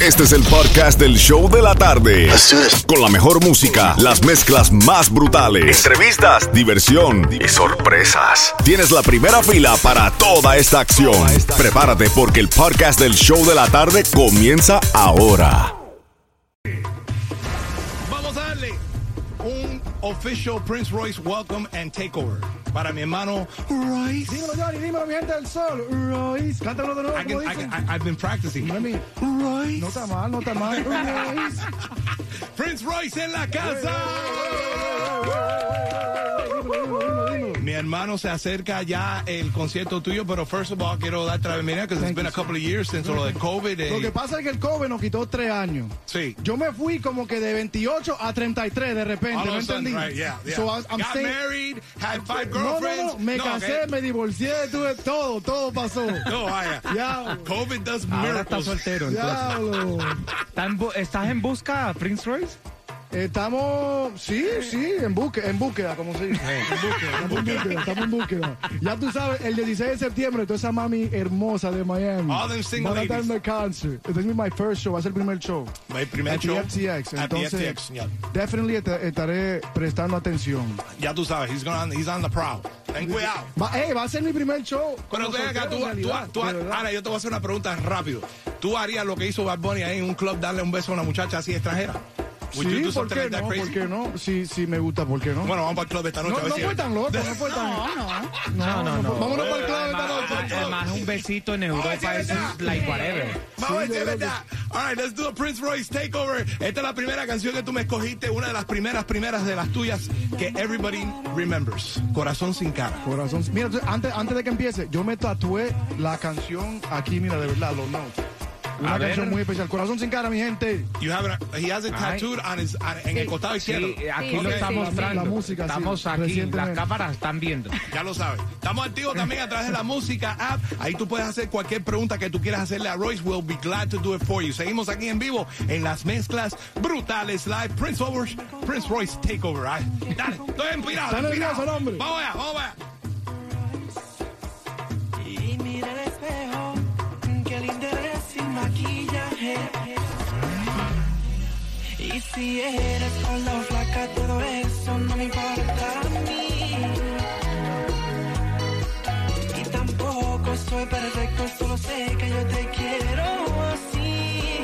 Este es el podcast del show de la tarde. Con la mejor música, las mezclas más brutales, entrevistas, diversión y sorpresas. Tienes la primera fila para toda esta acción. Prepárate porque el podcast del show de la tarde comienza ahora. Vamos a darle un official Prince Royce welcome and takeover para mi hermano Royce. Dímelo, Johnny, dímelo, mi gente del sol. Royce. Cántalo de nuevo, I can, I can, I, I've been practicing. Mami, Royce. no está mal, no está mal. Royce. Prince Royce en la casa. Mi hermano se acerca ya el concierto tuyo, pero first of all quiero darte la bienvenida because it's been a couple of years since lo de COVID. eh, Lo que pasa es que el COVID nos quitó tres años. Sí. Yo me fui como que de 28 a 33 de repente, All ¿no entendí? right, yeah, yeah. So I- I'm Got staying- married, had five No, no, girlfriends. no, me No, casé, okay. me divorcié, tuve todo, todo pasó. No, vaya. Ya. COVID does Ahora está miracles. soltero, entonces. Diablo. ¿Está en bu- ¿Estás en busca, Prince Royce? Estamos, sí, sí, en búsqueda, en búsqueda, como se dice. En búsqueda, estamos en búsqueda, estamos en búsqueda. Ya tú sabes, el 16 de septiembre, toda esa mami hermosa de Miami. All them single van a estar en el concert. Este es mi first show, va a ser el primer show. Mi primer At show. FTX. Entonces, FTX, yeah. definitely est- estaré prestando atención. Ya tú sabes, he's, gonna, he's on the prowl. Ten cuidado. Va, eh, va a ser mi primer show. Pero ven acá, tú, tú, tú-. Ana, yo te voy a hacer una pregunta rápido. ¿Tú harías lo que hizo Bad Bunny ahí en un club, darle un beso a una muchacha así extranjera? Sí, ¿por qué no? ¿Por qué no? Sí, sí, me gusta, ¿por qué no? Bueno, vamos para el club esta noche. no, no si- fue tan loco, no fue tan... No, no. No, no, no. Vámonos para el club esta Además, noche. además, un besito en Vamos a Europa ver es like whatever. Vamos a ver si Sí, es de verdad. All right, let's do a Prince Royce Takeover. Esta es la primera canción que tú me escogiste, una de las primeras, primeras de las tuyas que everybody remembers. Corazón sin cara. Corazón. Mira, entonces, antes, antes de que empiece, yo me tatué la canción aquí, mira, de verdad, los notes. Una A ver. canción muy especial. Corazón sin cara, mi gente. You have it, he has tattooed on his, on- en el costado izquierdo. Sí, aquí Sí, lo está mostrando. La música, sí, Estamos aquí, las cámaras están viendo. Ya lo sabes. Estamos activos también a través de la música app. Ahí tú puedes hacer cualquier pregunta que tú quieras hacerle a Royce. We'll be glad to do it for you. Seguimos aquí en vivo en las mezclas brutales live. Prince Over, Prince Royce Takeover. Ay, Dale, estoy inspirado. Está nervioso el hombre. Vamos allá, vamos allá. Y mira el espejo, qué lindo Y si eres con la flaca, todo eso no me importa a mí. Y tampoco soy perfecto, solo sé que yo te quiero así.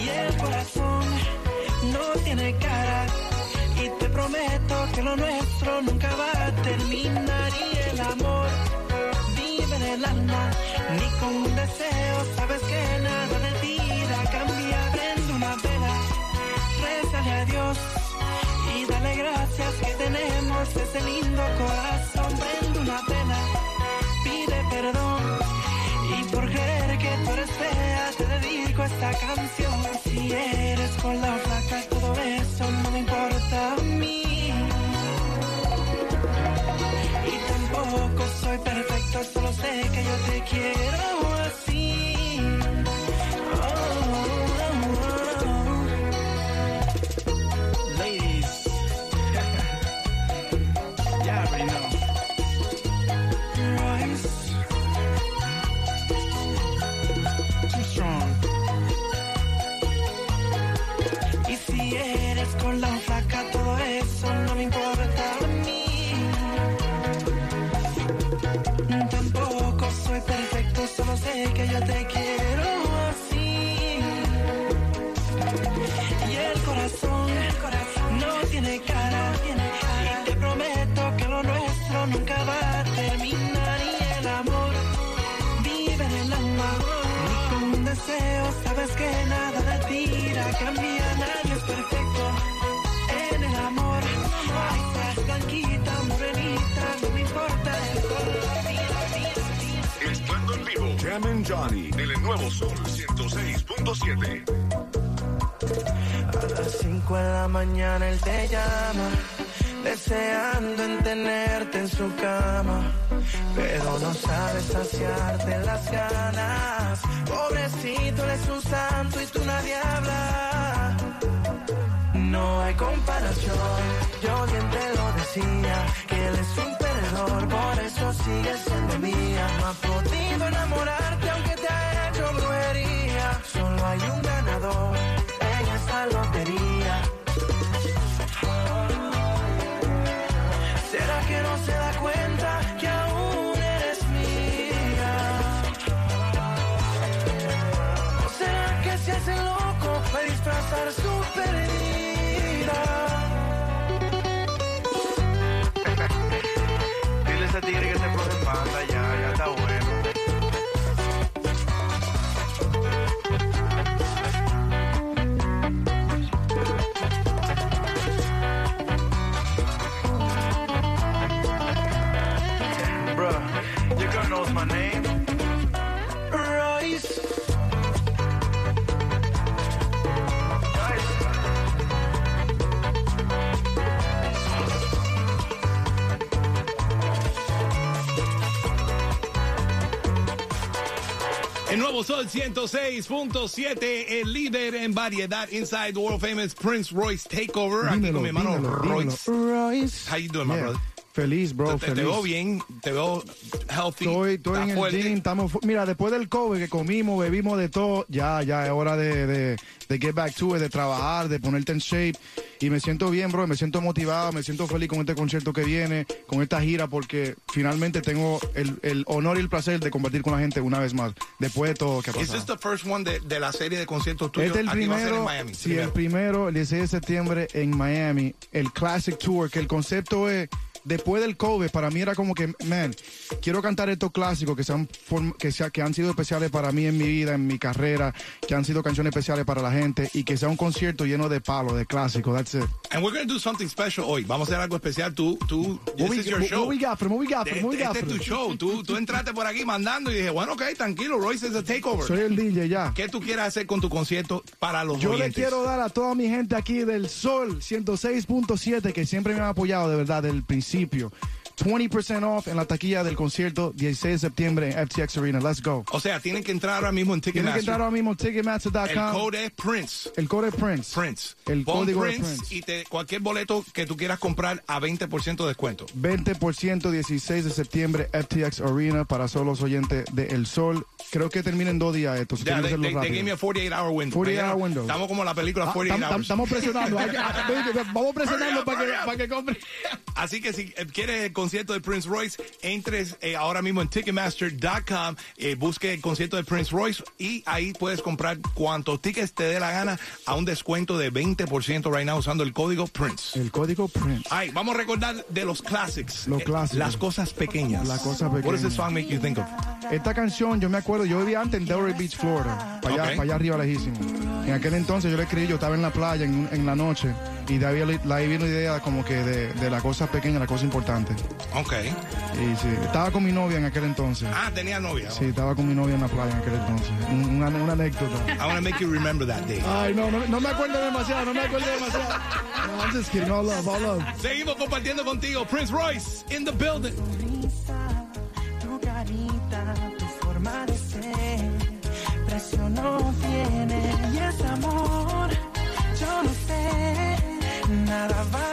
Y el corazón no tiene cara. Y te prometo que lo nuestro nunca va a terminar. Y el amor Ni con un deseo sabes que nada de ti irá a cambiar. Prende una vela, rézale a Dios. Y dale gracias que tenemos ese lindo corazón. Prende una vela, pide perdón. Y por creer que tú eres fea, te dedico esta canción. Si eres con sé que yo te quiero que yo te quiero así. Y el corazón, no tiene cara. Y te prometo que lo nuestro nunca va a terminar. Y el amor vive en el alma. Ni con un deseo sabes que nada de ti irá a. Johnny, en el nuevo Sol 106.7. A las 5 de la mañana él te llama, deseando en tenerte en su cama, pero no sabes saciarte las ganas. Pobrecito, él es un santo y tú nadie habla. No hay comparación, yo bien te lo decía, que él es un perdedor, por eso sigue siendo mía. Ese nuevo Sol 106.7, el líder en variedad inside the world famous Prince Royce Takeover. Aquí con mi hermano dímelo, Royce. dímelo. Royce. How you doing, my brother? Feliz, bro, te, te feliz. veo bien, te veo healthy. Estoy, estoy en el gym, estamos, mira, después del COVID que comimos, bebimos de todo, ya, ya es hora de, de, de get back to it, de trabajar, de ponerte en shape. Y me siento bien, bro, me siento motivado, me siento feliz con este concierto que viene, con esta gira, porque finalmente tengo el, el honor y el placer de compartir con la gente una vez más, después de todo que ha pasado. this the first one de, de la serie de conciertos tuyos? Este es el Aquí en primero, Miami. sí, el primero, el 16 de septiembre en Miami, el Classic Tour, que el concepto es, después del COVID, para mí era como que, man, quiero cantar estos clásicos que, se han form- que, sea- que han sido especiales para mí en mi vida, en mi carrera, que han sido canciones especiales para la gente, y que sea un concierto lleno de palos, de clásicos, that's it. And we're going to do something special hoy. Vamos a hacer algo especial. Tú, tú, this we, is your show. what we got for him? What we got for him? What we Este, got este es tu show. Tú, tú entraste por aquí mandando y dije, bueno, ok, tranquilo, Royce es a takeover. Soy el DJ ya. ¿Qué tú quieres hacer con tu concierto para los Yo le quiero dar a toda mi gente aquí del Sol 106.7 que siempre me han apoyado de verdad desde el principio. 20% off en la taquilla del concierto 16 de septiembre en FTX Arena. Let's go. O sea, tienen que entrar ahora mismo en Tienen que Ticketmaster. entrar ahora mismo El ticketmaster.com. code es Prince. El code es Prince. Prince. El Pon código de Prince, Prince. y te, cualquier boleto que tú quieras comprar a 20% de descuento. 20% 16 de septiembre FTX Arena para solo los oyentes de El Sol. Creo que termina en dos días esto. they, they- they gave me a 48 hour window. 48 hour window. Estamos como la película Ah, 48 tam- tam- hours. Estamos presionando. Ah, Vamos presionando para que, para que compre. Así que si eh, quieres el concierto de Prince Royce, entres eh, ahora mismo en Ticketmaster.com, eh, busque el concierto de Prince Royce y ahí puedes comprar cuantos tickets te dé la gana a un descuento de 20% right now usando el código Prince. El código Prince. Ay, vamos a recordar de los classics. Los Eh, clásicos. Las cosas pequeñas. Las cosas What does pequeñas. this song make you think of? Esta canción, yo me acuerdo, yo vivía antes en Delray Beach, Florida, para allá, para allá arriba lejísimo. En aquel entonces yo le escribí, yo estaba en la playa en, en la noche y de ahí la ahí vino la idea como que de, de la cosa pequeña, la cosa importante. Ok. Y sí, estaba con mi novia en aquel entonces. Ah, tenía novia. Sí, estaba con mi novia en la playa en aquel entonces. Un- Una, una anécdota. I want to make you remember that day. Ay, no, no, no me acuerdo demasiado, no me acuerdo demasiado. No, I'm just kidding, all love, all love. Seguimos compartiendo contigo. Prince Royce in the building. risa, tu carita, tu forma de ser, precio no tiene y es amor, yo no sé, nada vale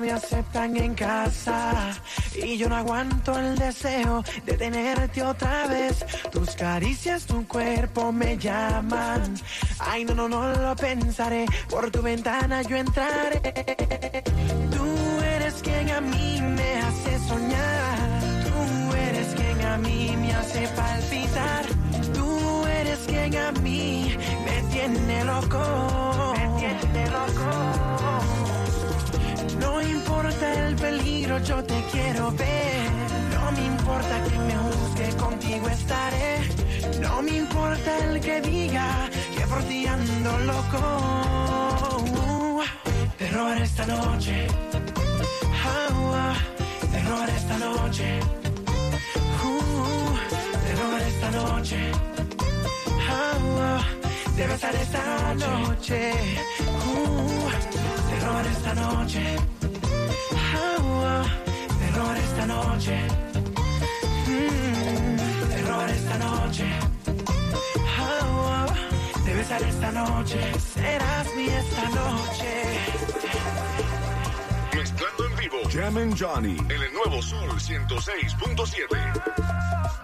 me aceptan en casa y yo no aguanto el deseo de tenerte otra vez. Tus caricias, tu cuerpo me llaman. Ay, no, no, no lo pensaré. Por tu ventana yo entraré. Tú eres quien a mí me hace soñar. Tú eres quien a mí me hace palpitar. Tú eres quien a mí me tiene loco. Me tiene loco. No importa el peligro, yo te quiero ver. No me importa que me juzgue, contigo estaré. No me importa el que diga que por ti ando loco. Pero terror esta noche. Ah, ah, terror esta noche. Uh, terror esta noche. Ah, debe estar esta noche. Uh, terror esta noche. Terror esta noche. Mm, terror esta noche. Debe estar esta noche. Serás mi esta noche. Mezclando en vivo. Jam and Johnny. En el nuevo Sol 106.7.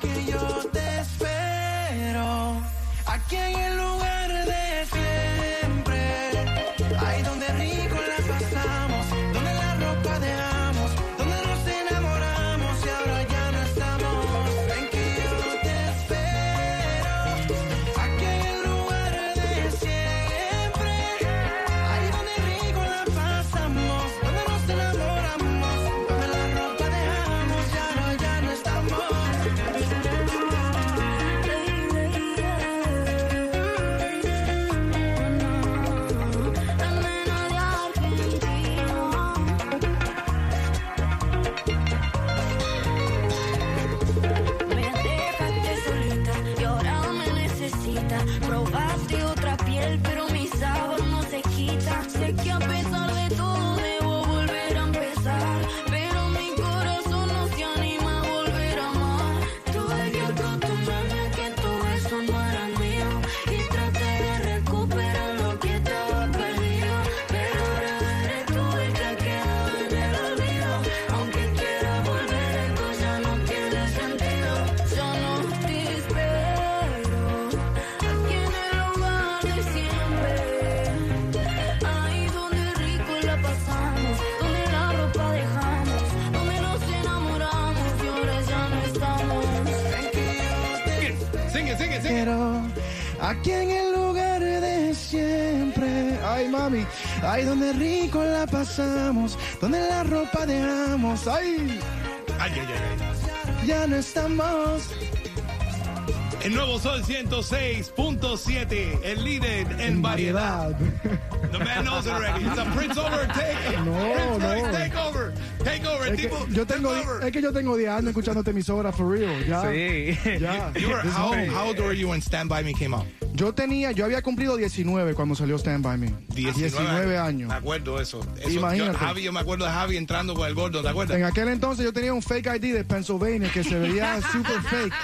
que yo te espero aquí en el lugar de siempre. Ay, donde rico la pasamos. Donde la ropa dejamos. Ay, Ay, ay, ay, ay. ya no estamos. El nuevo Sol 106.7, el líder en variedad. The man knows it already. It's a Prince Over take. No, Prince no. Take over. Take over. Es que tipo, yo tengo, es que yo tengo 10 años escuchándote emisora for real. Ya. Sí. Ya. You were, how, how old were you when Stand By Me came out? Yo tenía, yo había cumplido 19 cuando salió Stand By Me. 19 años. Me acuerdo eso. eso Imagínate. Yo, Javi, yo me acuerdo de Javi entrando con el gordo, ¿te acuerdas? En aquel entonces yo tenía un fake ID de Pennsylvania que se veía super fake.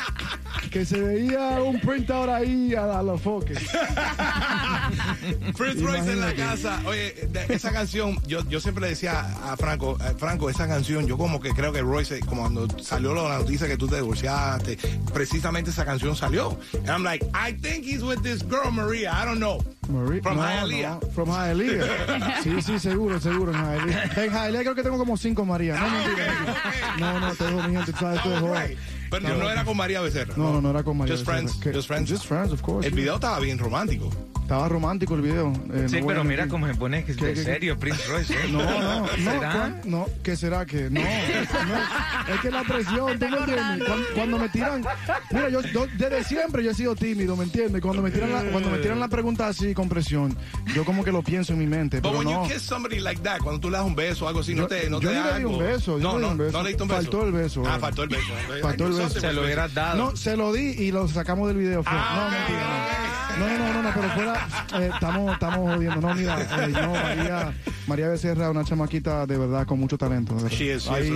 Que se veía un printout ahí a, a los foques. Prince Royce en la casa. Oye, esa canción, yo, yo siempre le decía a Franco, eh, Franco, esa canción, yo como que creo que Royce, como cuando salió la noticia que tú te divorciaste, precisamente esa canción salió. And I'm like, I think he's with this girl, Maria. I don't know. Marie- From no, Hialeah. no, from Hialeah. Sí, sí, seguro, seguro. En Hialeah. En Hialeah creo que tengo como cinco María. No, mentira, mentira. No, no, te dejo, mi gente, sabes, tú. Right. Pero no era con María Becerra. No, no, no era con María. Just Becerra. friends. Que- Just friends. Just friends, of course. El video estaba bien romántico. Estaba romántico el video. eh, Sí, no pero mira cómo se pone que ¿Qué, de qué, qué? serio Prince Royce. ¿eh? No, no, no, ¿Será? ¿cuán- no, ¿qué será que? No, no, es que la presión, ¿tú me entiendes? Cuando, cuando me tiran, mira, yo, yo desde siempre yo he sido tímido, ¿me entiendes? Cuando me tiran la, cuando me tiran la pregunta así con presión, yo como que lo pienso en mi mente, pero no. you kiss somebody like that, cuando tú le das un beso o algo así, no te, no yo te le di un algo. beso, yo no, no le di no, un beso. no le diste un beso. Faltó el beso, Ah, eh. faltó el beso. Faltó el beso. Se lo hubieras dado. No, se lo di y lo sacamos del video. fue. Ah, no, mentira, no. No, no, no, pero fuera, eh, estamos, estamos jodiendo. No, mira, eh, no, María, María Becerra, una chamaquita de verdad con mucho talento. She is, she is.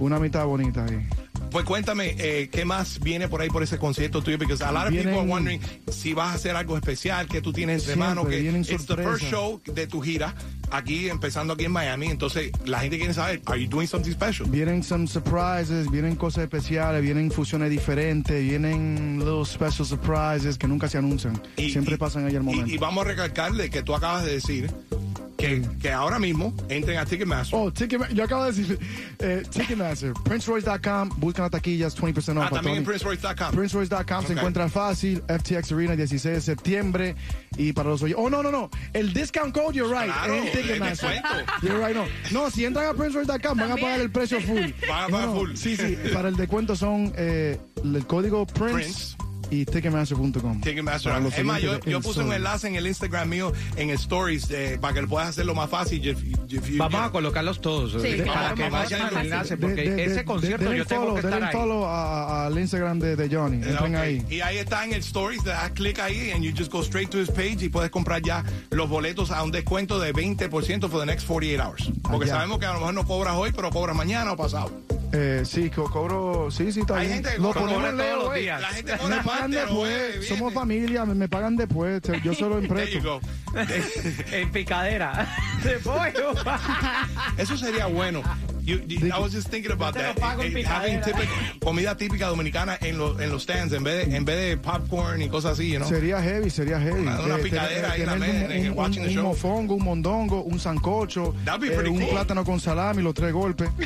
Una mitad bonita ahí. Pues cuéntame, eh, ¿qué más viene por ahí por ese concierto tuyo? Porque a lot of people are wondering si vas a hacer algo especial, que tú tienes entre manos, que it's the first show de tu gira, aquí, empezando aquí en Miami. Entonces, la gente quiere saber, ¿are you doing something special? Vienen some surprises, vienen cosas especiales, vienen fusiones diferentes, vienen little special surprises que nunca se anuncian. Y- Siempre y- pasan ahí al y- momento. Y, vamos a recalcarle que tú acabas de decir que, que ahora mismo entren a Ticketmaster. Oh, Ticketmaster, yo acabo de decir, eh, Ticketmaster, PrinceRoyce.com, buscan las taquillas, 20% off. ah, también en. PrinceRoyce.com. PrinceRoyce.com se Ok. encuentra fácil, FTX Arena 16 de septiembre y para los oyentes. Oh, no, no, no, el discount code, you're right, Claro, en Ticketmaster. descuento. You're right, no. No, si entran a PrinceRoyce.com van a pagar el precio full. Van a pagar no, full. Sí, sí, para el descuento son eh, el código Prince. Prince. Y ticketmaster.com. Ticketmaster. Es más, yo, de yo El puse un enlace en el Instagram mío, en Stories, eh, para que lo puedas hacerlo más fácil. If- if you- Vamos a colocarlos todos Sí, eh, para que vayan al hacerlo enlace, porque De- de- ese de- concierto yo tengo follow, que estar denle ahí. follow al Instagram de, de Johnny. Eh, Entren ok. ahí. Y ahí está en el Stories, das clic ahí and you just go straight to his page y puedes comprar ya los boletos a un descuento de 20% for the next 48 hours. Porque Allá. sabemos que a lo mejor no cobras hoy, pero cobras mañana o pasado. Eh, sí, co- cobro. Sí, sí, está Hay bien. gente que Lo cobra ponemos en todos leo, los güey. días. La gente Me cobra pagan martes, después. jueves, Somos viernes. familia, me, me pagan después. Yo solo There you empresto. go. En picadera. De pollo. Eso sería bueno. You- you- I was just thinking about Yo te lo that. pago en Eh, eh, having picadera. typical- comida típica dominicana en, los en los stands en vez de, en vez de popcorn y cosas así, ¿no? Sería heavy, sería heavy. Una- una Eh, picadera ahí en la tener mesa, un, en- un- watching the un show. mofongo, un mondongo, un sancocho, That'd be eh, pretty un cool. plátano con salami, los tres golpes. Sí.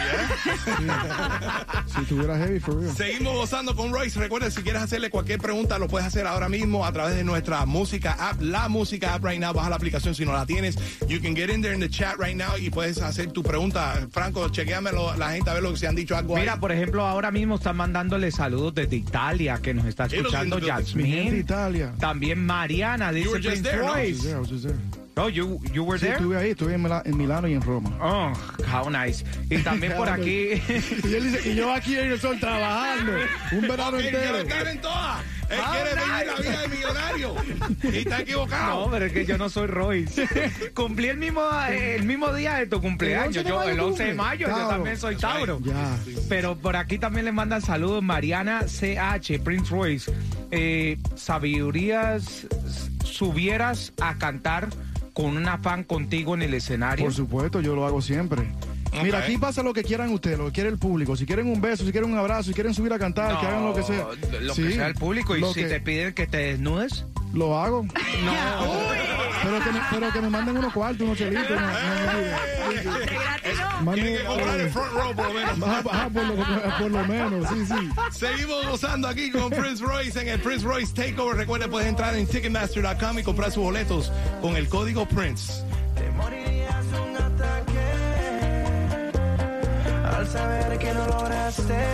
Si tuviera heavy, for real. Seguimos gozando con Royce. Recuerda, si quieres hacerle cualquier pregunta, lo puedes hacer ahora mismo a través de nuestra música app, la música app right now. Baja la aplicación si no la tienes. You can get in there in the chat right now y puedes hacer tu pregunta. Franco, chequeamelo la gente a ver lo que se han dicho algo Mira, ahí. por ejemplo, ahora mismo están mandándole saludos desde Italia, que nos está escuchando Jasmine. Italia. También Mariana, dice Prince there, ¿no? Royce. there, Oh, you, you were Sí, there? estuve ahí, estuve en, Mila- en Milano y en Roma. Oh, how nice. Y también por aquí. Y, él dice, y yo aquí en el sol trabajando un verano Él quiere entero. estar en todas. Él quiere nice. vivir la vida de millonario. Y está equivocado. No, pero es que yo no soy Royce. Cumplí el mismo, el mismo día de tu cumpleaños. ¿El 11 de Yo, el 11 de mayo, yo también soy Tauro. Ya. Pero por aquí también le mandan saludos Mariana CH, Prince Royce. Eh, ¿Sabidurías subieras a cantar con una fan contigo en el escenario? Por supuesto, yo lo hago siempre. Mira, aquí pasa lo que quieran ustedes, lo que quiere el público. Si quieren un beso, si quieren un abrazo, si quieren subir a cantar, que hagan lo que sea. Lo Sí, que sea el público. Y lo si que- te piden que te desnudes. Lo hago. No. Pero que, me, pero que me manden unos cuartos, unos chelitos. no- no me digan. Gratis no. Manden- Tiene que comprar el front row por lo menos. Ajá, ajá, por, lo, por lo menos, sí, sí. Seguimos gozando aquí con Prince Royce en el Prince Royce Takeover. Recuerda, puedes entrar en Ticketmaster.com y comprar sus boletos con el código Prince. Te morirías un ataque al saber que no lograste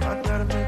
matarme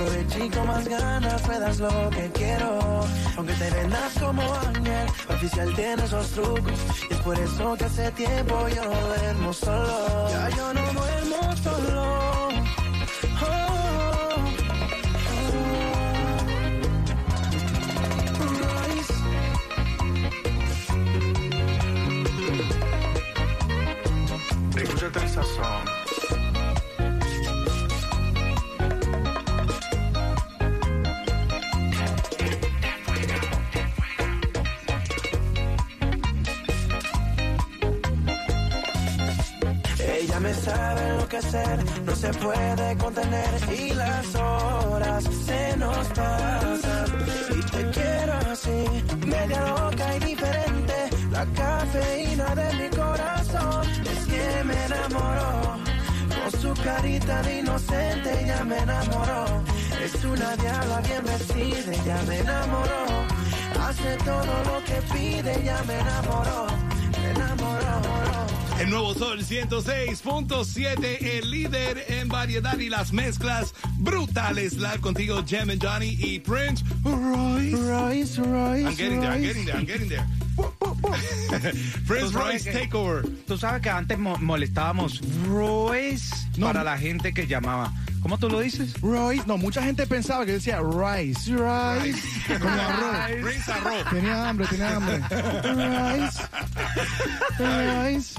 aproveché con más ganas me das lo que quiero. Aunque te vendas como ángel, oficial tiene esos trucos. Y es por eso que hace tiempo yo no duermo solo. Ya yo no duermo solo. Oh, oh, oh. Sazón. No se puede contener y las horas se nos pasan. Y te quiero así, media loca y diferente, la cafeína de mi corazón es que me enamoró. Con su carita de inocente ya me enamoró. Es una diabla bien vestida, ya me enamoró. Hace todo lo que pide, ya me enamoró. El nuevo Sol 106.7, el líder en variedad y las mezclas brutales. Live contigo, Jem and Johnny y Prince Royce. Royce, Royce. I'm getting there, I'm getting there, I'm getting there. Prince Royce que- Takeover. Tú sabes que antes mo- molestábamos Royce No. para la gente que llamaba. ¿Cómo tú lo dices? Royce. No, mucha gente pensaba que decía rice, rice, como arroz. Prince Arroz. Tenía hambre, tenía hambre. Rice, rice.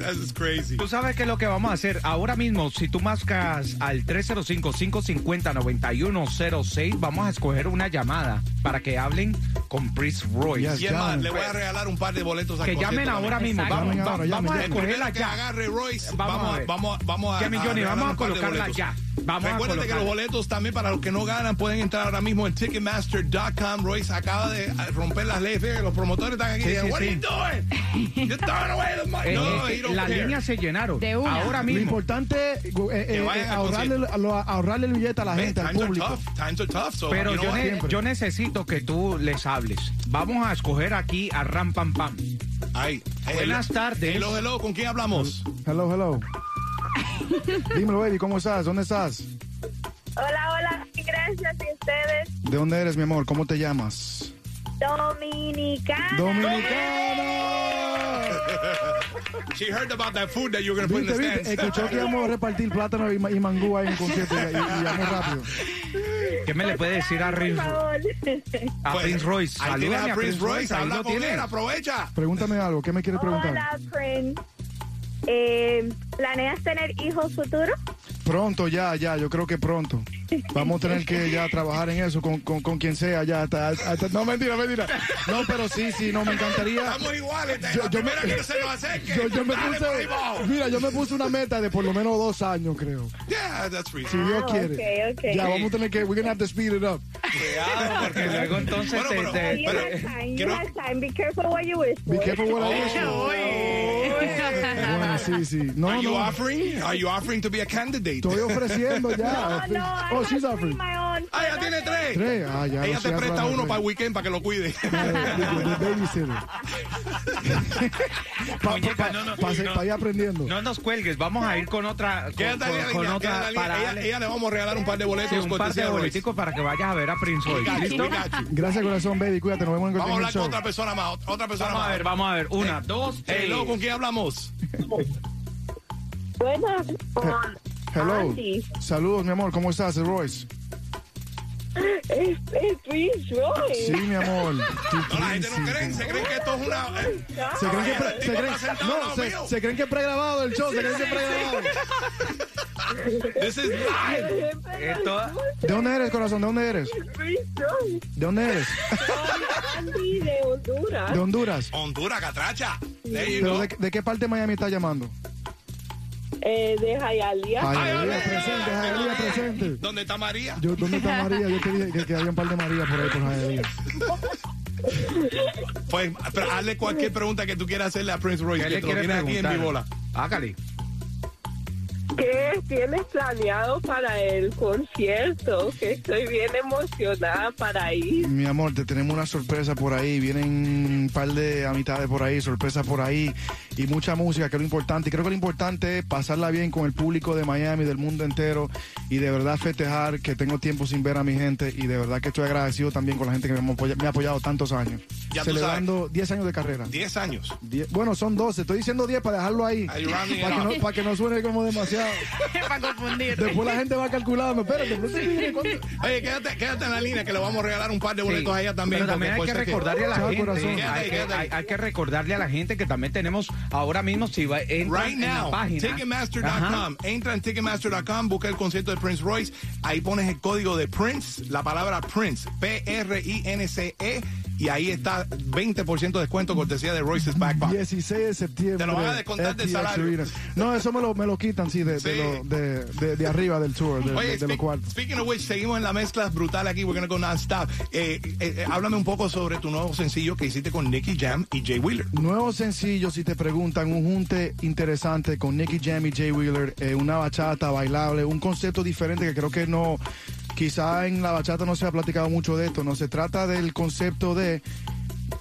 That is crazy. Tú sabes que lo que vamos a hacer ahora mismo, si tú mascas al 305-550-9106, vamos a escoger una llamada para que hablen con Prince Royce. Yes. Y es más, llamen. le voy a regalar un par de boletos al Que llamen ahora también. mismo. Vamos, Llamen ahora, vamos a llamen, El escogerla primero que ya. agarre Royce, Vamos vamos, a a, vamos, a- vamos a, a vamos a colocarla ya. Vamos Recuérdate que los boletos también para los que no ganan pueden entrar ahora mismo en Ticketmaster.com. Royce acaba de romper las leyes. Fíjate Los promotores están aquí. Sí, diciendo, sí, What are sí. you doing? You're throwing away the money. Eh, no, eh, don't las líneas se llenaron. De una. Ahora Lo mismo. importante es eh, vayan al ahorrarle, lo- ahorrarle el billete a la Man, gente, al times are público. tough. Times are tough. So, Pero you know yo, ne- yo necesito que tú les hables. Vamos a escoger aquí a Ram Pam Pam. Ay, hey, Buenas hello. tardes. Hello, hello. ¿Con quién hablamos? Hello, hello. Dímelo, baby, ¿cómo estás? ¿Dónde estás? Hola, hola, gracias y ustedes. ¿De dónde eres, mi amor? ¿Cómo te llamas? Dominicana. Dominicano. She heard about that food that you're going to put in the stands. escuchó que íbamos a repartir plátano y, ma- y mangú ahí en el concierto y, y, y llamó rápido. ¿Qué me le puede decir a, Por Rin- favor. a Pues, Prince Royce? Ahí tienes Salúdame a Prince Royce. ahí Habla lo con tienes. él. Aprovecha. Pregúntame algo, ¿qué me quieres preguntar? Hola, Prince. Eh, ¿Planeas tener hijos futuros? Pronto, ya, ya, yo creo que pronto. Vamos a tener que ya trabajar en eso con, con, con quien sea, ya. hasta- hasta- no, mentira, mentira. No, pero sí, sí, no, me encantaría. Estamos iguales. Yo- yo me- que se nos acerque. Yo, yo me puse, mira, yo me puse una meta de por lo menos dos años, creo. Yeah, that's Si. Dios Ah, quiere. ok, ok. Ya, vamos a tener que, we're gonna have to speed it up. Cuidado, porque luego entonces Bueno, te- pero- te- You pero- have time, you have time. Be careful what you wish for. Be careful what I wish for. Bueno, sí, sí. No, Are you no. offering? Are you offering to be a candidate? Estoy ofreciendo ya. No, no, I oh, have she's three offering. Tiene tres. Tres. Ah, ya. Ella no te presta uno para el weekend para que lo cuide. De- de- de babysitter. Para ir aprendiendo. No nos cuelgues, vamos a ir con otra. Con, Quédate ahí, con- con Lina, otra para Ella, le vamos a regalar un par de boletos. sí, un par de boleticos para que vayas a ver a Prince you, ¿Listo? Gracias, corazón, baby. Cuídate, nos vemos en el, Vamos a hablar con otra persona más. Otra persona Vamos a más. ver, vamos a ver. Una, dos, tres. Hello, ¿con quién hablamos? Buenas. Con Hello. Andy. Saludos, mi amor. ¿Cómo estás, Royce? Es, es Prince Royce. Sí, mi amor. No, la gente no creen. Se creen que esto es una... eh, Se creen que, pre- el se creen, no, se, creen que es pregrabado el show, se creen que es pregrabado. This is live. Esto, ¿De dónde eres, corazón? ¿De dónde eres? ¿De dónde eres? Andy de Honduras. De Honduras. Honduras, catracha. ¿Pero de, de qué parte de Miami estás llamando? Eh, de Hialeah. Jayalía, presente, Jayalía, presente. ¿Dónde está María? Yo, ¿Dónde está María? Yo te dije que, que había un par de María por ahí por Jayalía. Pues, pero hazle cualquier pregunta que tú quieras hacerle a Prince Royce. ¿qué Que le te lo quieres tienes aquí en preguntar? Vivola. Hágale. ¿Qué tienes planeado para el concierto? Que estoy bien emocionada para ir. Mi amor, te tenemos una sorpresa por ahí. Vienen un par de amistades por ahí, sorpresas por ahí y mucha música, que es lo importante. Y creo que lo importante es pasarla bien con el público de Miami, del mundo entero y de verdad festejar que tengo tiempo sin ver a mi gente y de verdad que estoy agradecido también con la gente que me, ha apoya- me ha apoyado tantos años. Ya Celebrando 10 años de carrera. 10 años. Die- bueno, son 12. Estoy diciendo 10 para dejarlo ahí. Para que, up? no, para que no suene como demasiado. Para confundir. Después la gente va calculando. Espérate, sí. Oye, quédate, quédate en la línea que le vamos a regalar un par de boletos Sí, a ella también. Pero también hay porque que recordarle a la gente. corazón. Quédate Hay que, quédate ahí. hay- hay que recordarle a la gente que también tenemos ahora mismo si va entra Right en la página. Ticketmaster.com. Entra en Ticketmaster.com, busca el concierto de Prince Royce. Ahí pones el código de Prince, la palabra Prince, P-R-I-N-C-E. Y ahí está 20% de descuento cortesía de Royce's Back Pop. 16 de septiembre. Te lo van a descontar del salario. No, eso me lo, me lo quitan, sí, de, de lo- de, arriba del tour, de, Oye, de- lo speaking of which, seguimos en la mezcla brutal aquí, we're gonna go non-stop. Eh, eh, eh, háblame un poco sobre tu nuevo sencillo que hiciste con Nicky Jam y Jay Wheeler. Nuevo sencillo, si te preguntan, un junte interesante con Nicky Jam y Jay Wheeler, eh, una bachata bailable, un concepto diferente que creo que no, quizá en la bachata no se ha platicado mucho de esto, no se trata del concepto de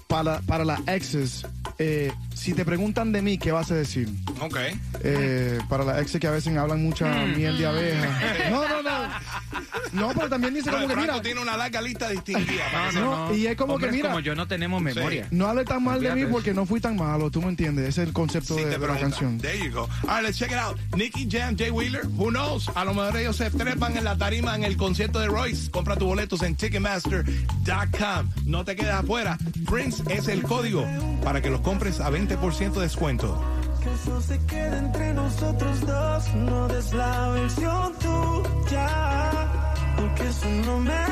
para, para las exes, eh, si te preguntan de mí, ¿qué vas a decir? Ok. Eh, para las exes que a veces hablan mucha Mm. miel de abeja. No, no, no. No, pero también dice como que mira, tiene una larga lista distinguida. para que no, y es como Hombres que mira, como yo no tenemos memoria. no hable tan mal de mí porque no fui tan malo, tú me entiendes, ese es el concepto Sí, de, la canción. There you go. All right, let's check it out. Nicky Jam, Jay Wheeler, who knows? A lo mejor ellos se trepan en la tarima en el concierto de Royce. Compra tus boletos en Ticketmaster.com. No te quedes afuera. Prince es el código para que los compres a 20% de descuento. Que eso se quede entre nosotros dos. No des la versión tuya. Porque eso no me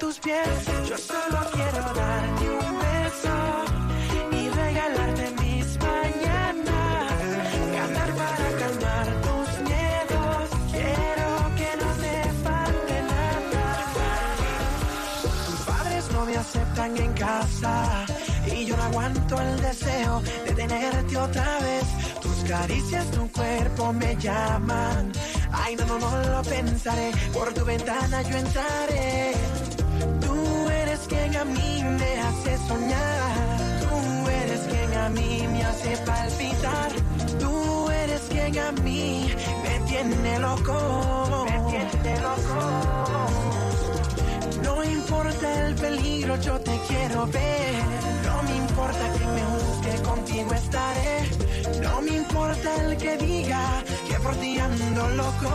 tus pies. Yo solo quiero darte un beso y regalarte mis mañanas. Cantar para calmar tus miedos. Quiero que no te falte nada. Tus padres no me aceptan en casa y yo no aguanto el deseo de tenerte otra vez. Tus caricias, tu cuerpo me llaman. Ay, no, no, no lo pensaré. Por tu ventana yo entraré. Tú eres quien a mí me hace palpitar. Tú eres quien a mí me tiene loco. Me tiene loco. No importa el peligro, yo te quiero ver. No me importa que me juzgue, contigo estaré. No me importa el que diga que por ti ando loco.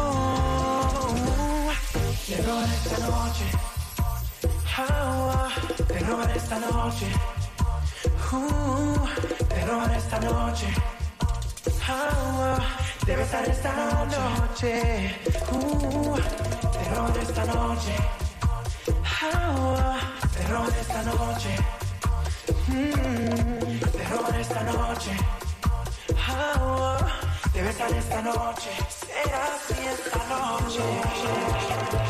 Robaré esta noche. Ah, te robaré esta noche. Uh, te robaré esta noche. Ah, te besaré esta noche. Uh, te robaré esta noche. Ah, te robaré esta noche. Mm, te robaré esta noche. Ah, te besaré esta noche. Será así esta noche.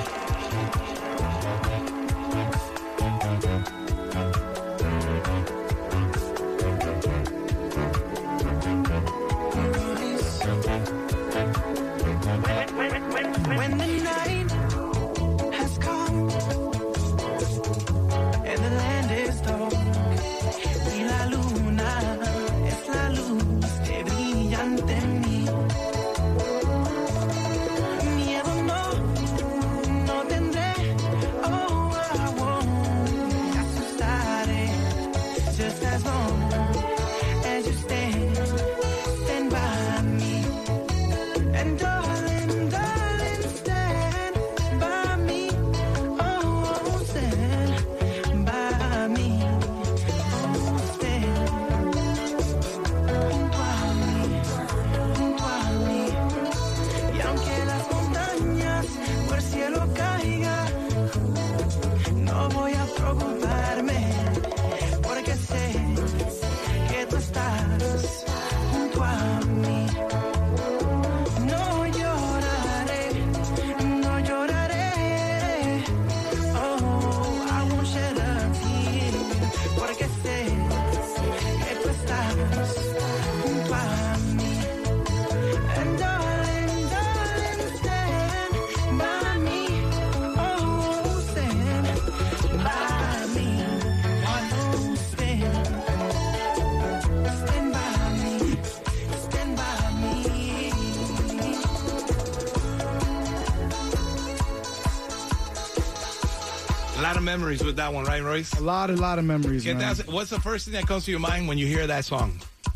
A lot of memories with that one, right, Royce? A lot, a lot of memories, ¿Qué te man. hace- what's the first thing that comes to your mind when you hear that song?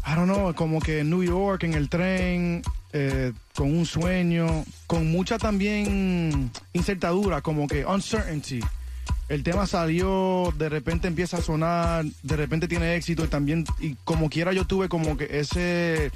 I don't know, como que en New York, en el tren, eh, con un sueño, con mucha también incertadura, como que uncertainty. El tema salió, de repente empieza a sonar, de repente tiene éxito y también, y como quiera yo tuve como que ese,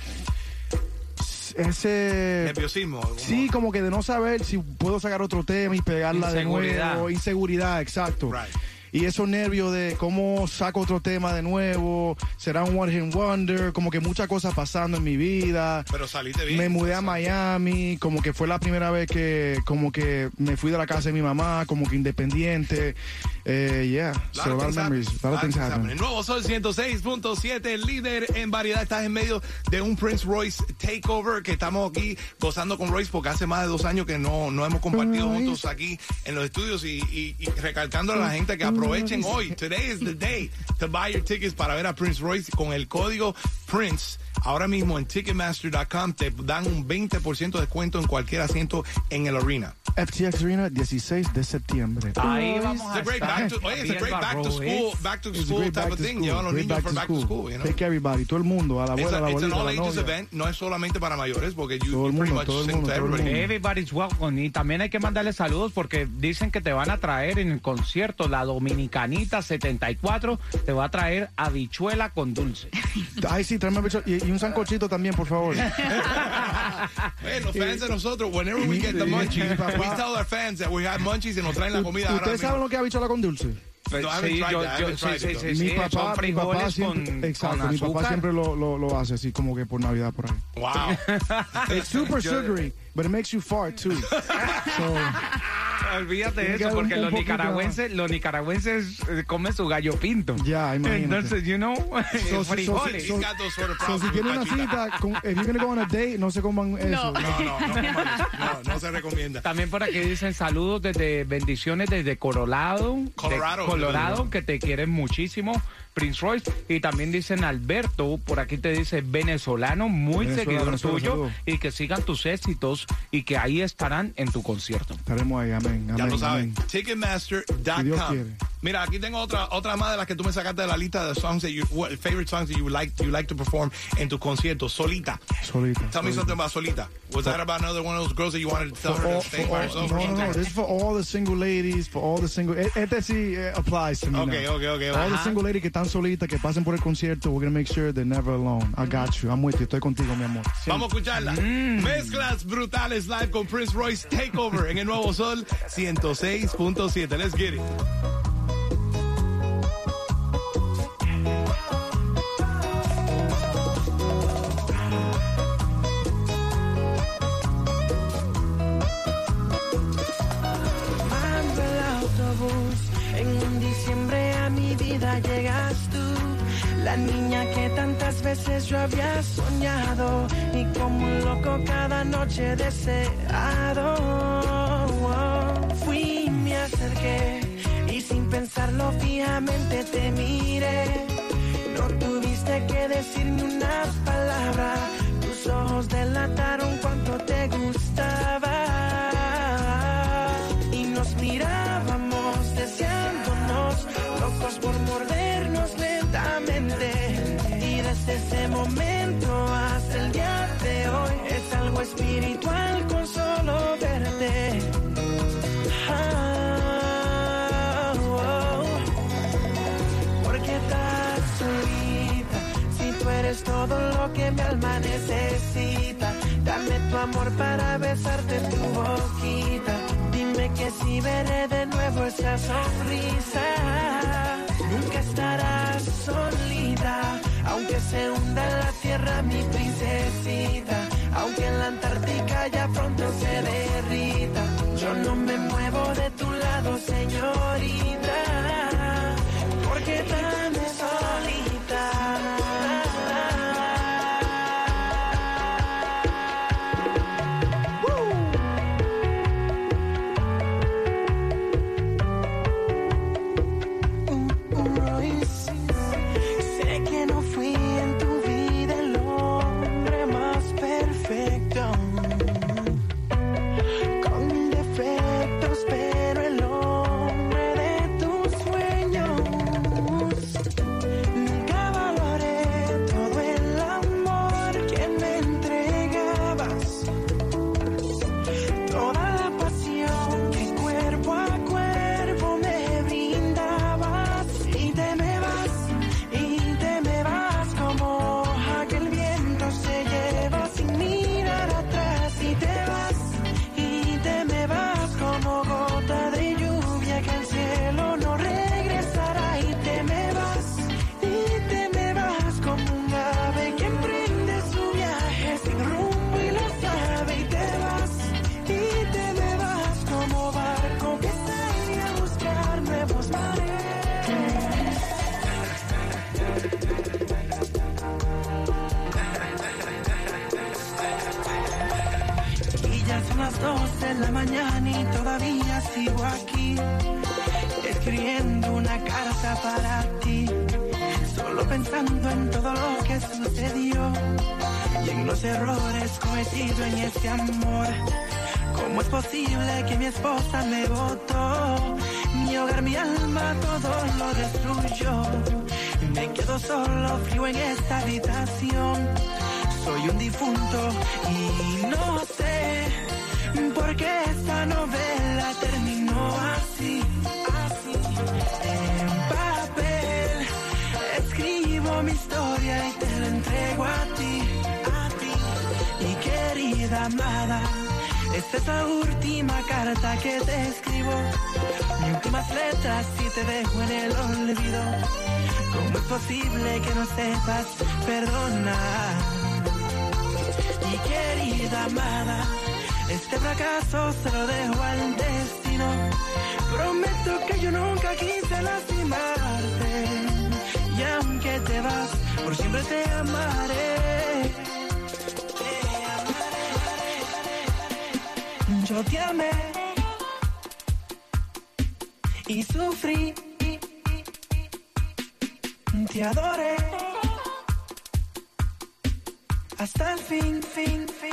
ese... Nerviosismo. Sí, como que de no saber si puedo sacar otro tema y pegarla de nuevo. Inseguridad, exacto. Right. Y esos nervios de cómo saco otro tema de nuevo, será un one hit wonder, como que muchas cosas pasando en mi vida. Pero saliste bien. Me mudé a Miami, como que fue la primera vez que como que me fui de la casa de mi mamá, como que independiente. Eh, yeah, so a lot of memories, a lot of things happen. El nuevo Sol 106.7, líder en variedad. Estás en medio de un Prince Royce takeover que estamos aquí gozando con Royce porque hace más de dos años que no, no hemos compartido Royce. juntos aquí en los estudios y, y- y recalcando a la gente que aprovechen hoy. Today is the day to buy your tickets para ver a Prince Royce con el código Prince. Ahora mismo en Ticketmaster.com te dan un 20% de descuento en cualquier asiento en el arena. FTX Arena, 16 de septiembre. Ahí vamos It's a estar. back to, oye, it's a great back to school, back to It's a school great type back of to thing. school. Llevan los niños back for to back to school. you know. Take everybody, todo el mundo, a la abuela, a la a, it's an abuelita, a all la ages novia. event, no es solamente para mayores, porque you, Todo el you pretty mundo, much todo el sing mundo, to everybody. mundo. Everybody's welcome. Y también hay que mandarle saludos porque dicen que te van a traer en el concierto la Dominicanita 74, te va a traer habichuela con dulce. Ay, sí, tráeme y, y un sancochito también, por favor. Los fans de nosotros, whenever we get the munchies, we tell our fans that we have munchies y nos traen la comida ahora ¿Ustedes saben lo que es habichuela con dulce? No, Sí, yo- yo- sí, sí, sí, mi papá, mi papá siempre, con- exacto, con mi papá siempre lo, lo, lo hace así como que por Navidad por ahí. Wow. It's super sugary, but it makes you fart too. So, olvídate de eso, porque los nicaragüenses, los nicaragüenses eh, comen su gallo pinto. Ya, imagínate. Entonces, you know, So- so- frijoles. so- si tienen una cita, con, if you're gonna go on a date, no se coman eso. No, no, no, no, no se recomienda. También por aquí dicen saludos desde bendiciones desde Colorado, de Colorado. Colorado, que te quieren muchísimo, Prince Royce. Y también dicen Alberto, por aquí te dice venezolano, muy Venezuela, seguidor Venezuela, tuyo, y que sigan tus éxitos y que ahí estarán en tu concierto. Estaremos ahí, amén. amén Ya lo Dios Ticketmaster.com. Mira, aquí tengo otra otra más de las que tú me sacaste de la lista de songs that you, what, favorite songs that you would like you like to perform en tu concierto. Solita. Solita. Tell me solita. something about Solita. Was that about another one of those girls that you wanted to tell her all- to stay by herself no, no, no. This is for all the single ladies, for all the single. e- Este sí eh, applies to me. Okay, now. okay, okay, All the single ladies que están solitas, que pasen por el concierto, we're gonna make sure they're never alone. I got you. I'm with you. Estoy contigo, mi amor. Siempre. Vamos a escucharla. Mezclas brutales live con Prince Royce Takeover en el Nuevo Sol 106.7. Let's get it. Llegas tú, la niña que tantas veces yo había soñado y como un loco cada noche deseado. Fui, me acerqué y sin pensarlo fijamente te miré. No tuviste que decirme una palabra, tus ojos delataron cuánto te gustaba. Espiritual con solo verte. Ah, oh. Porque estás solita, si tú eres todo lo que mi alma necesita. Dame tu amor para besarte tu boquita. Dime que si veré de nuevo esa sonrisa. Nunca estarás solita, aunque se hunda la tierra mi princesita. Aunque en la Antártica ya pronto se derrita. Yo no me muevo de tu lado, señorita. queda nada. Es esa última carta que te escribo. Mi últimas letras si te dejo en el olvido. ¿Cómo es posible que no sepas perdonar? Mi querida amada, este fracaso se lo dejo al destino. Prometo que yo nunca quise lastimarte. Y aunque te vas, por siempre te amaré. mucho te amé. Y sufrí, te adoré. Hasta el fin, fin, fin.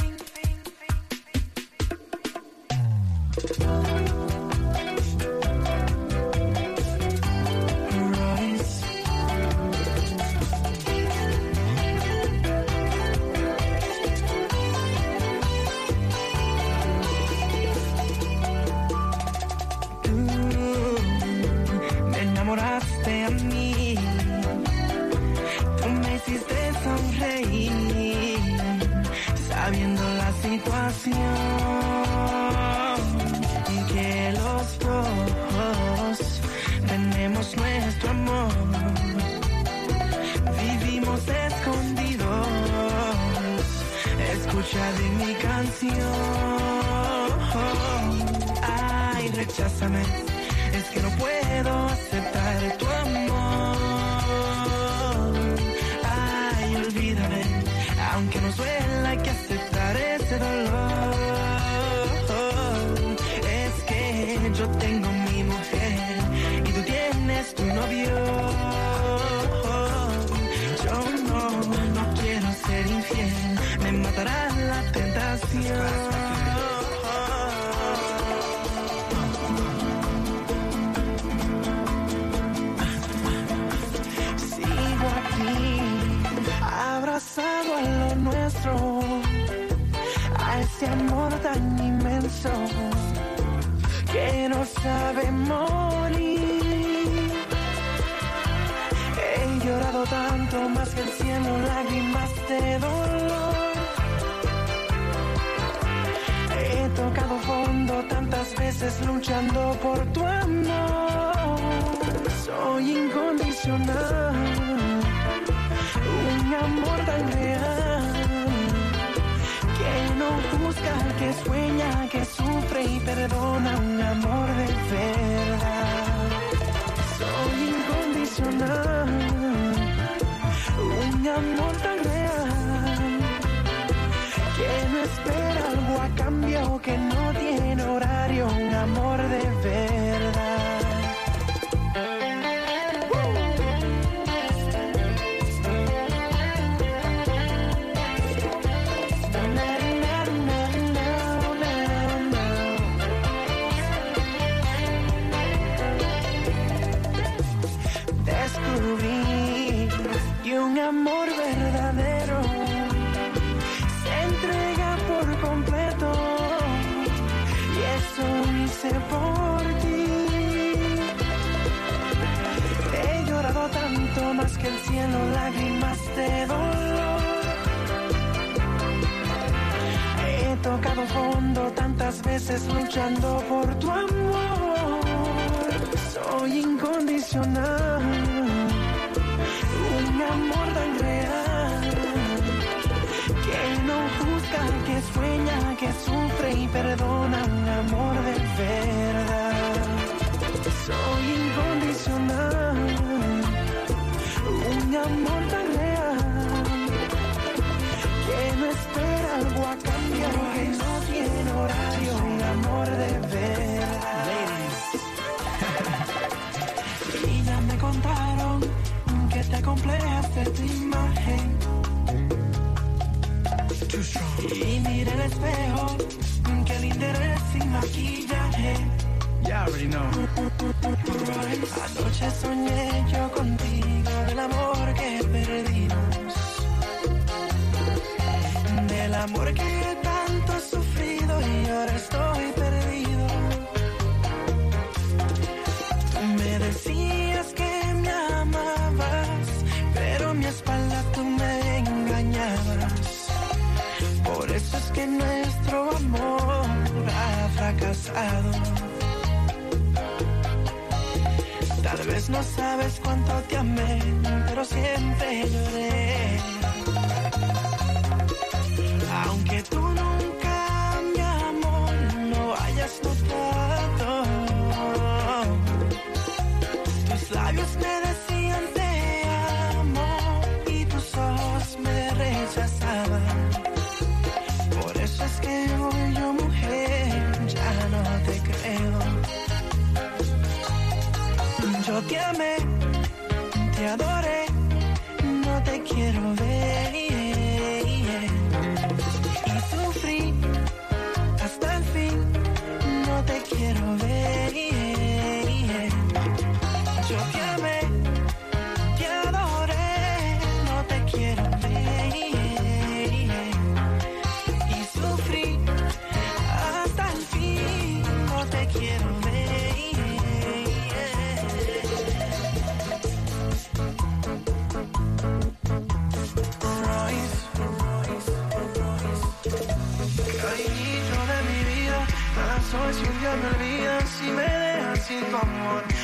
este amor tan inmenso que no sabe morir. He llorado tanto más que el cielo, lágrimas de dolor. He tocado fondo tantas veces luchando por tu amor. Soy incondicional, un amor tan real busca que sueña, que sufre y perdona un amor de verdad. Soy incondicional, un amor tan real, que no espera algo a cambio, que no tiene horario, un amor de verdad. fracasado. Tal vez no sabes cuánto te amé, pero siempre lloré. Aunque tú nunca, mi amor, no hayas notado, tus labios me te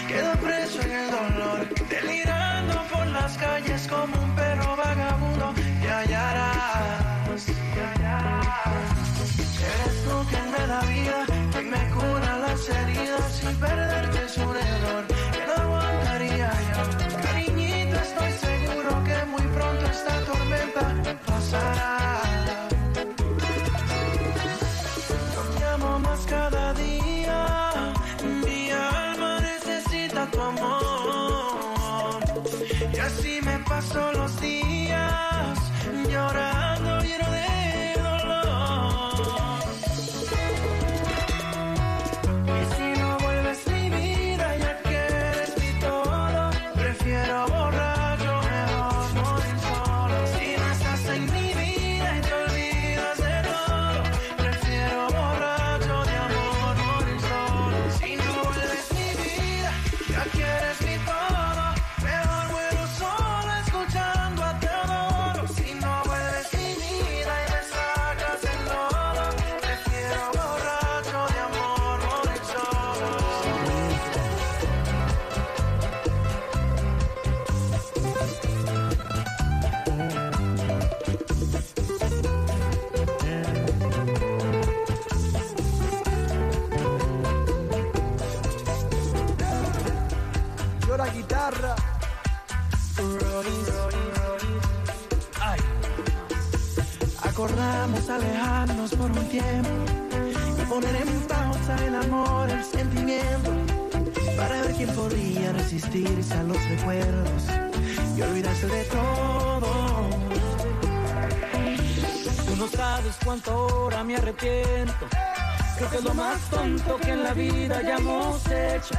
Quedo preso en el dolor, delirando por las calles como un perro vagabundo. Te hallarás, te hallarás. Eres tú quien a los recuerdos y olvidarse de todo. Tú no sabes cuánto ahora me arrepiento. Creo que es lo más tonto que en la vida hayamos hecho.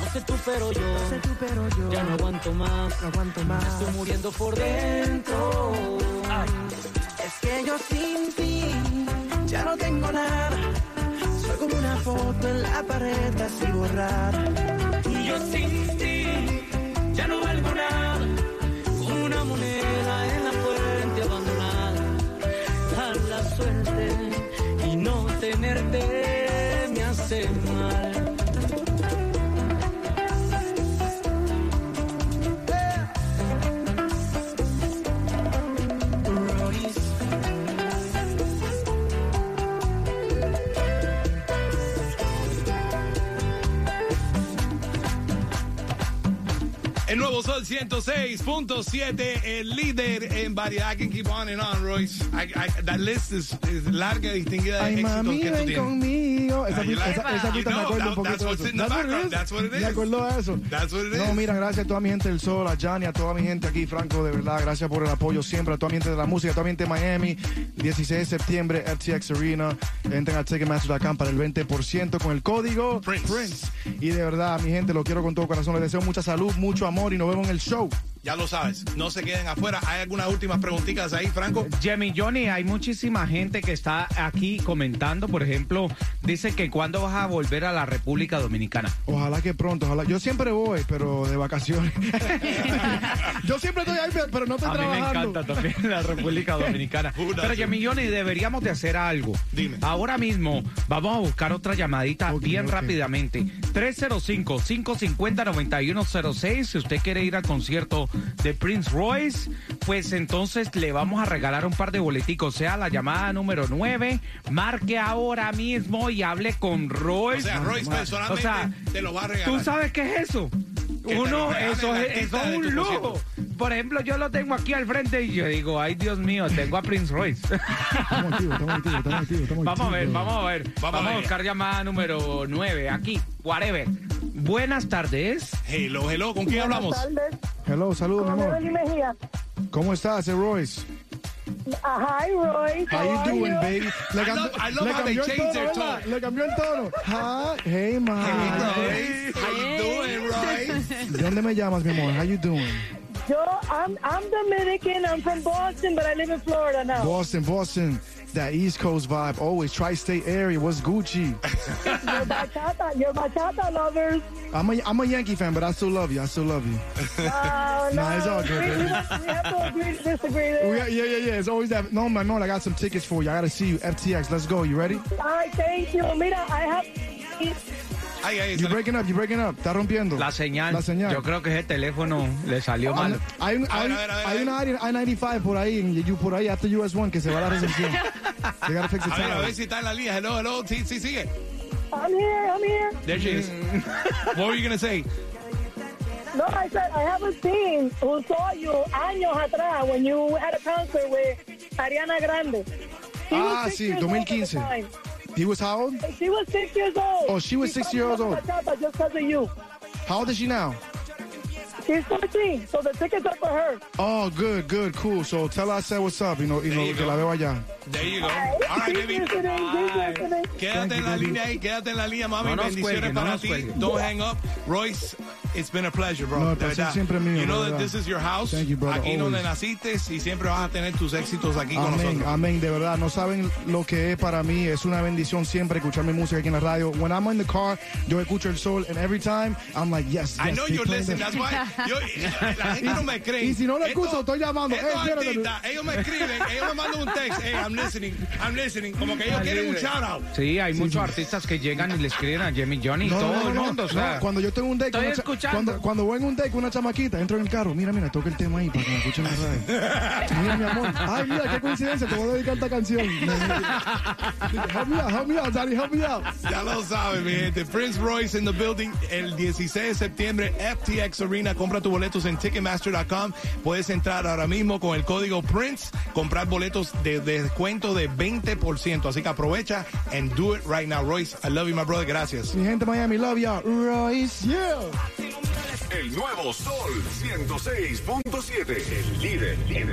No sé tú, pero yo, No sé tú, pero yo ya no aguanto más. no aguanto más. Estoy muriendo por dentro. Ay, Es que yo sin ti ya no tengo nada. Soy como una foto en la pared así borrada. y yo sin ti ya no valgo nada. Una moneda en la fuente abandonada. Dar la suerte y no tenerte nuevo Sol 106.7, el líder en variedad. I can keep on and on, Royce. I, I, that list is, is larga y distinguida de Ay, éxitos mami, que tú tienes. conmigo. Esa, pista- like esa, esa me acuerdo un that- poquito that's de eso. That's what it background. is. That's what it Me is. acuerdo de eso. That's what it No, is. mira, gracias a toda mi gente del Sol, a Gianni, a toda mi gente aquí, Franco, de verdad, gracias por el apoyo siempre, a toda mi gente de la música, a toda mi gente de Miami, 16 de septiembre, FTX Arena, entren a Ticketmaster.com para el 20% con el código Prince. Y de verdad, mi gente, lo quiero con todo corazón, les deseo mucha salud, mucho amor y nos vemos en el show. Ya lo sabes, no se queden afuera. ¿Hay algunas últimas preguntitas ahí, Franco? Jimmy Johnny, hay muchísima gente que está aquí comentando, por ejemplo, dice que cuándo vas a volver a la República Dominicana. Ojalá que pronto, ojalá. Yo siempre voy, pero de vacaciones. Yo siempre estoy ahí, pero no estoy A mí me trabajando. encanta también la República Dominicana. Pero. Jimmy Johnny, deberíamos de hacer algo. Dime. Ahora mismo vamos a buscar otra llamadita bien rápidamente. 305-550-9106. Si usted quiere ir al concierto de Prince Royce, pues entonces le vamos a regalar un par de boleticos. Sea la llamada número 9. Marque ahora mismo y hable con O Royce. sea, Royce personalmente O sea, te lo va a regalar. ¿Tú sabes qué es eso? Uno, eso es, eso un lujo. Por ejemplo, yo lo tengo aquí al frente y yo digo, ay Dios mío, tengo a Prince Royce. Estamos activos, estamos activos, estamos activos. Estamos vamos a ver, vamos a ver. Vamos Vamos, a ver. buscar llamada número 9, aquí, whatever. Buenas tardes. Hello, hello, ¿con quién hablamos? Hello, saludos, mi amor. Mejía. ¿Cómo estás, eh, Royce? Uh, hi, Roy. How you doing, you? baby? Le, I love- I love le how they cambió el changed their ¿verdad? tone. Le cambió el tono. Hi, hey, ma. Hey, Royce. How you doing, Royce? ¿De dónde me llamas, mi amor? How you doing? Yo, I'm, I'm Dominican. I'm from Boston, but I live in Florida now. Boston, Boston. That East Coast vibe. Always tri-state area. What's Gucci? You're bachata. You're bachata lovers. I'm a, I'm a Yankee fan, but I still love you. I still love you. Uh, no, Nah, it's all good, we, we, have, we have to agree to disagree there. Yeah, yeah, yeah. It's always that. No, man, no. I got some tickets for you. I gotta see you. FTX. Let's go. You ready? All right, thank you. Mira, I have... Ay, ay, You breaking up. You breaking up. Está rompiendo. La señal. La señal. Yo creo que ese teléfono le salió Ah, mal. Hay, un- hay, a ver, a ver, hay a una área I-95 por ahí, en you, por ahí, after US 1, que se va a la recepción. They gotta fix the A ver, a tower. ver si está en la línea. Hello, hello. Sí, sí, sigue. I'm here, I'm here. There she is. What were you going to say? No, I said I have a team who saw you años atrás when you had a concert with Ariana Grande. Ah, sí, years old at the 2015. He was how old? She was six years old. Oh, she was six years old. Just because of you. How old is she now? She's 14, so the tickets are for her. Oh, good, good, cool. So tell her I said what's up, you know, you There know you que go. la veo allá. There you go. All right, baby. listening, listening. Quédate en la línea ahí, quédate en la línea, mami. No Bendiciones cuelgue, no para ti. Don't hang up. Royce, it's been a pleasure, bro. No, de verdad. siempre mío, You know that this is your house. Thank you, brother, Aquí donde always. naciste y siempre vas a tener tus éxitos aquí con Amén, nosotros. amén, de verdad. No saben lo que es para mí. Es una bendición siempre escuchar mi música aquí en la radio. When I'm in the car, yo escucho el sol, and every time, I'm like, yes, I yes, know keep you playing listen, that. that's why. Yo, la gente no me cree. y si no lo escucho, estoy llamando. Estos Eh, artistas, ellos me escriben, ellos me mandan un text. Hey, I'm listening, I'm listening. Como que ellos quieren un shout out. Sí, hay muchos artistas que llegan y le escriben a Jamie Johnny, No, todo no, no, el no, mundo. o no, sea, cuando yo tengo un con Estoy escuchando. cuando, cuando voy en un con una chamaquita, entro en el carro, mira, mira, toca el tema ahí para que me escuchen en la radio. Mira, mi amor. Ay, mira, qué coincidencia, te voy a dedicar esta canción. help me out, help me out, daddy, help me out. Ya lo saben, mi gente. Prince Royce in the building el 16 de septiembre, FTX Arena. Compra tus boletos en Ticketmaster.com. Puedes entrar ahora mismo con el código Prince, comprar boletos de, de descuento de 20%. Así que aprovecha and do it right now. Royce, I love you, my brother. Gracias. Mi gente Miami, love y'all. Royce, yeah. El nuevo Sol 106.7. El líder, líder.